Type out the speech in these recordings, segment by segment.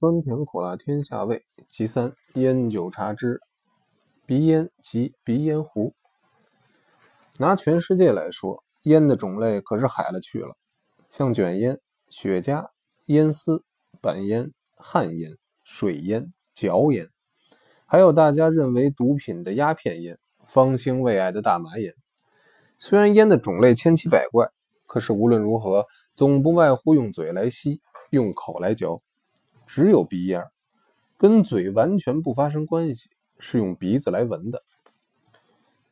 酸甜苦辣天下味，其三烟酒茶之鼻烟及鼻烟壶。拿全世界来说，烟的种类可是海了去了，像卷烟、雪茄、烟丝、板烟、旱烟、水烟、嚼烟，还有大家认为毒品的鸦片烟，芳香味爱的大麻烟。虽然烟的种类千奇百怪，可是无论如何，总不外乎用嘴来吸，用口来嚼。只有鼻烟，跟嘴完全不发生关系，是用鼻子来闻的。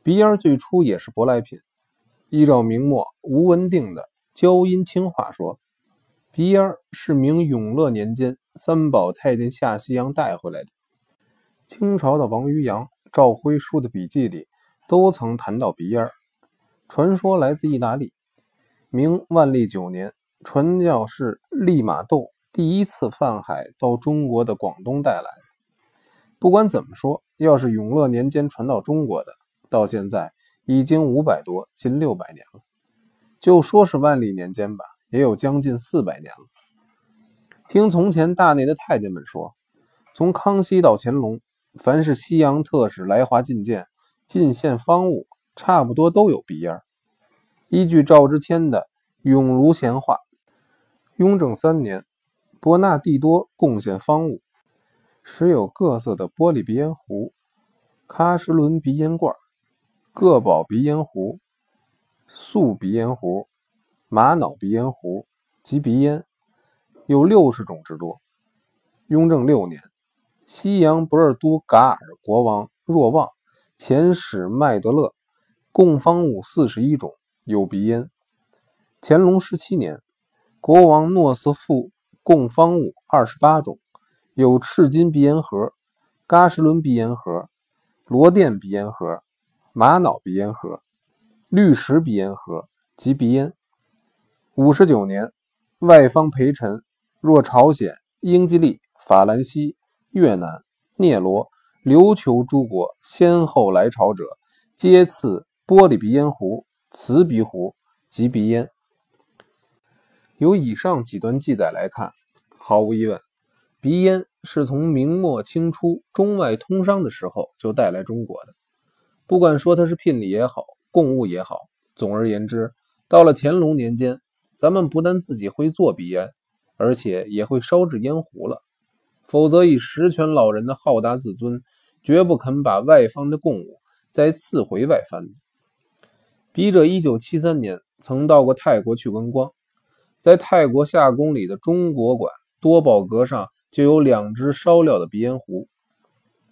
鼻烟最初也是舶来品。依照明末吴文定的《交阴清话》说，鼻烟是明永乐年间三宝太监下西洋带回来的。清朝的王渔洋、赵辉书的笔记里都曾谈到鼻烟，传说来自意大利。明万历九年，传教士利玛窦。第一次泛海到中国的广东带来的。不管怎么说，要是永乐年间传到中国的，到现在已经五百多，近六百年了。就说是万历年间吧，也有将近四百年了。听从前大内的太监们说，从康熙到乾隆，凡是西洋特使来华觐见、进献方物，差不多都有鼻烟。依据赵之谦的《永如闲话》，雍正三年。伯纳蒂多贡献方物，时有各色的玻璃鼻烟壶、喀什伦鼻烟罐、各宝鼻烟壶、素鼻烟壶、玛瑙鼻烟壶及鼻烟，有六十种之多。雍正六年，西洋博尔都噶尔国王若望遣使麦德勒共方物四十一种，有鼻烟。乾隆十七年，国王诺斯富。供方物二十八种，有赤金鼻烟盒、嘎什伦鼻烟盒、罗甸鼻烟盒、玛瑙鼻烟盒、绿石鼻烟盒及鼻烟。五十九年，外方陪臣若朝鲜、英吉利、法兰西、越南、聂罗、琉球诸国先后来朝者，皆赐玻璃鼻烟壶、瓷鼻壶及鼻烟。由以上几段记载来看，毫无疑问，鼻烟是从明末清初中外通商的时候就带来中国的。不管说它是聘礼也好，贡物也好，总而言之，到了乾隆年间，咱们不但自己会做鼻烟，而且也会烧制烟壶了。否则，以十全老人的好大自尊，绝不肯把外方的贡物再赐回外藩。笔者一九七三年曾到过泰国去观光。在泰国夏宫里的中国馆多宝阁上，就有两只烧料的鼻烟壶，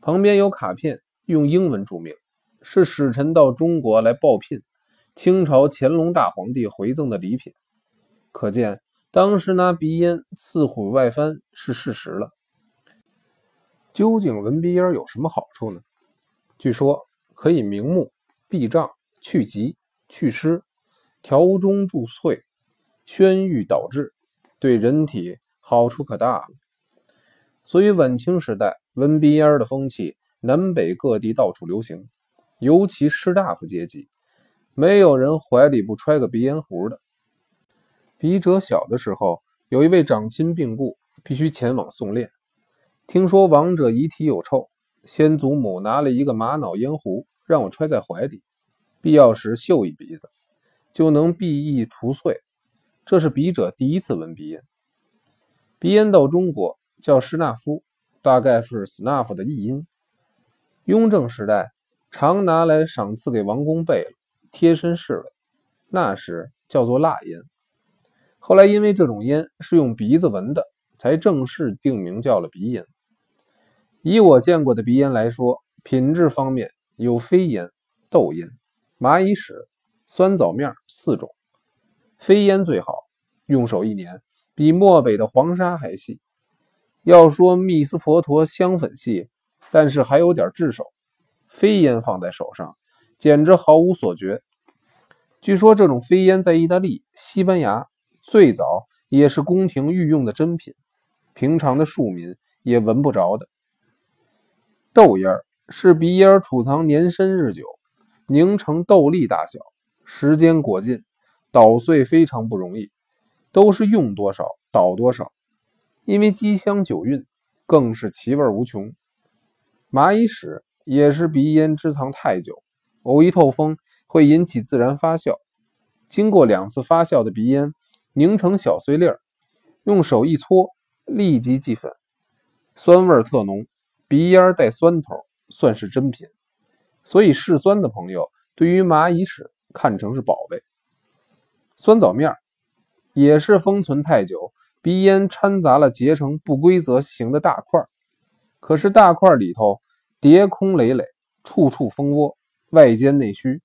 旁边有卡片，用英文注明，是使臣到中国来报聘，清朝乾隆大皇帝回赠的礼品。可见当时拿鼻烟赐毁外藩是事实了。究竟闻鼻烟有什么好处呢？据说可以明目、避障、去疾、祛湿、调中助祛。宣郁导滞，对人体好处可大了。所以晚清时代闻鼻烟的风气，南北各地到处流行，尤其士大夫阶级，没有人怀里不揣个鼻烟壶的。笔者小的时候，有一位长亲病故，必须前往送殓。听说亡者遗体有臭，先祖母拿了一个玛瑙烟壶，让我揣在怀里，必要时嗅一鼻子，就能避疫除秽。这是笔者第一次闻鼻烟。鼻烟到中国叫施纳夫，大概是 snuff 的译音。雍正时代常拿来赏赐给王公贝勒、贴身侍卫，那时叫做蜡烟。后来因为这种烟是用鼻子闻的，才正式定名叫了鼻烟。以我见过的鼻烟来说，品质方面有飞烟、豆烟、蚂蚁屎、酸枣面四种。飞烟最好，用手一捻，比漠北的黄沙还细。要说密斯佛陀香粉细，但是还有点炙手。飞烟放在手上，简直毫无所觉。据说这种飞烟在意大利、西班牙最早也是宫廷御用的珍品，平常的庶民也闻不着的。豆烟是鼻烟储藏年深日久，凝成豆粒大小，时间过尽。捣碎非常不容易，都是用多少倒多少，因为鸡香久韵，更是奇味无穷。蚂蚁屎也是鼻烟支藏太久，偶一透风，会引起自然发酵。经过两次发酵的鼻烟凝成小碎粒儿，用手一搓，立即即粉，酸味特浓，鼻烟带酸头，算是珍品。所以嗜酸的朋友对于蚂蚁屎看成是宝贝。酸枣面也是封存太久，鼻烟掺杂了结成不规则形的大块。可是大块里头叠空累累，处处蜂窝，外尖内虚，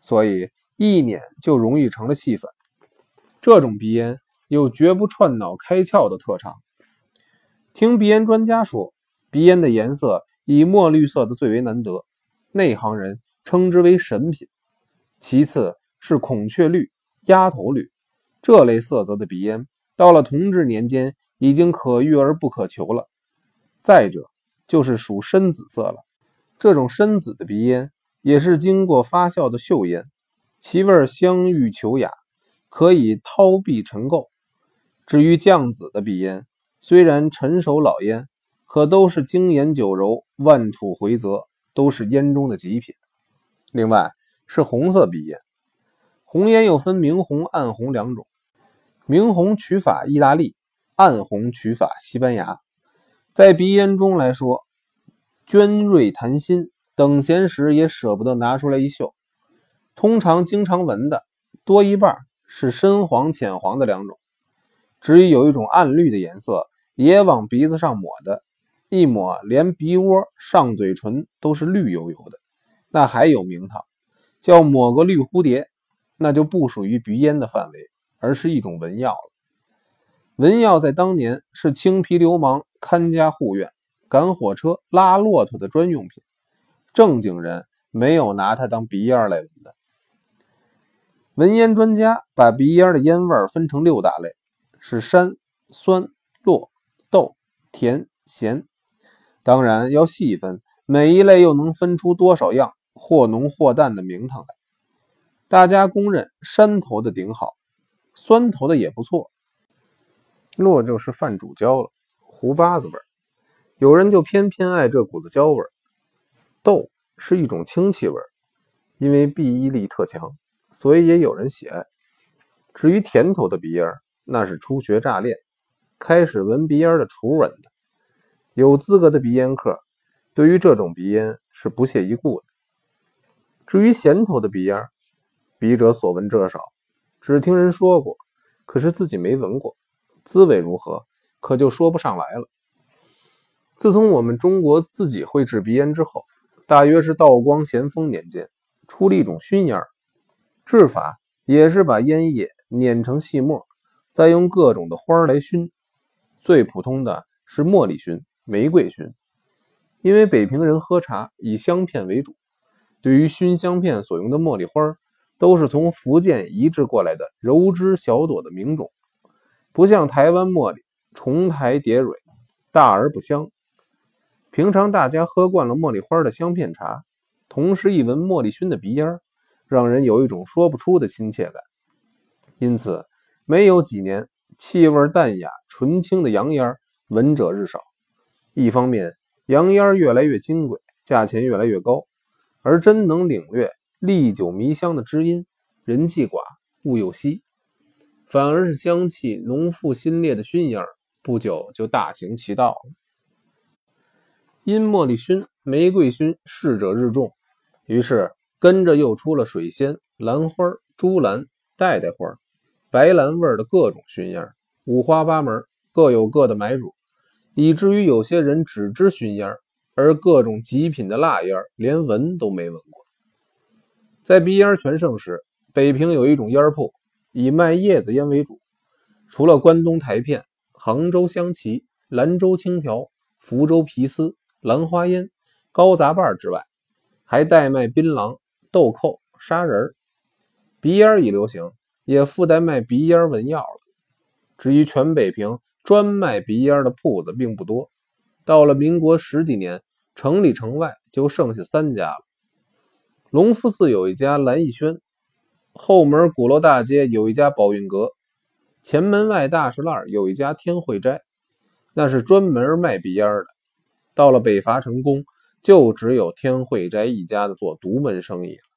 所以一捻就容易成了细粉。这种鼻烟有绝不串脑开窍的特长。听鼻烟专家说，鼻烟的颜色以墨绿色的最为难得，内行人称之为神品。其次是孔雀绿、鸭头绿这类色泽的鼻烟，到了同治年间已经可遇而不可求了。再者。就是属深紫色了。这种深紫的鼻烟也是经过发酵的秀烟，其味香郁求雅，可以掏壁陈垢。至于酱紫的鼻烟，虽然陈熟老烟，可都是精研酒柔，万处回泽，都是烟中的极品。另外是红色鼻烟，红烟又分明红、暗红两种，明红取法意大利，暗红取法西班牙。在鼻烟中来说，娟瑞谈心，等闲时也舍不得拿出来一嗅。通常经常闻的，多一半是深黄、浅黄的两种。至于有一种暗绿的颜色，也往鼻子上抹的，一抹连鼻窝、上嘴唇都是绿油油的，那还有名堂，叫抹个绿蝴蝶，那就不属于鼻烟的范围，而是一种文药了。文药在当年是青皮流氓。看家护院、赶火车、拉骆驼的专用品，正经人没有拿它当鼻烟来闻的。闻烟专家把鼻烟的烟味分成六大类，是山、酸、落、豆、甜、咸。当然要细分，每一类又能分出多少样或浓或淡的名堂来。大家公认山头的顶好，酸头的也不错，落就是泛主焦了。胡巴子味儿，有人就偏偏爱这股子焦味儿。豆是一种清气味儿，因为鼻抑力特强，所以也有人喜爱。至于甜头的鼻烟那是初学乍练，开始闻鼻烟的雏闻的。有资格的鼻烟客，对于这种鼻烟是不屑一顾的。至于咸头的鼻烟笔者所闻者少，只听人说过，可是自己没闻过，滋味如何？可就说不上来了。自从我们中国自己会制鼻烟之后，大约是道光、咸丰年间，出了一种熏烟制法也是把烟叶碾成细末，再用各种的花来熏。最普通的是茉莉熏、玫瑰熏，因为北平人喝茶以香片为主，对于熏香片所用的茉莉花儿，都是从福建移植过来的柔枝小朵的名种，不像台湾茉莉。重台叠蕊，大而不香。平常大家喝惯了茉莉花的香片茶，同时一闻茉莉熏的鼻烟，让人有一种说不出的亲切感。因此，没有几年，气味淡雅、纯清的洋烟闻者日少。一方面，洋烟越来越金贵，价钱越来越高，而真能领略历久弥香的知音，人既寡，物又稀，反而是香气浓馥新烈的熏烟儿不久就大行其道了。因茉莉熏、玫瑰熏逝者日众，于是跟着又出了水仙、兰花、珠兰、代代花、白兰味的各种熏烟儿，五花八门，各有各的买主，以至于有些人只知熏烟儿，而各种极品的蜡烟儿连闻都没闻过。在鼻烟全盛时，北平有一种烟铺，以卖叶子烟为主，除了关东台片。杭州香旗、兰州青条、福州皮丝、兰花烟、高杂瓣之外，还代卖槟榔、豆蔻、砂仁鼻烟已流行，也附带卖鼻烟文药了。至于全北平专卖鼻烟的铺子并不多，到了民国十几年，城里城外就剩下三家了。隆福寺有一家蓝逸轩，后门鼓楼大街有一家宝运阁。前门外大石栏有一家天惠斋，那是专门卖鼻烟的。到了北伐成功，就只有天惠斋一家的做独门生意了。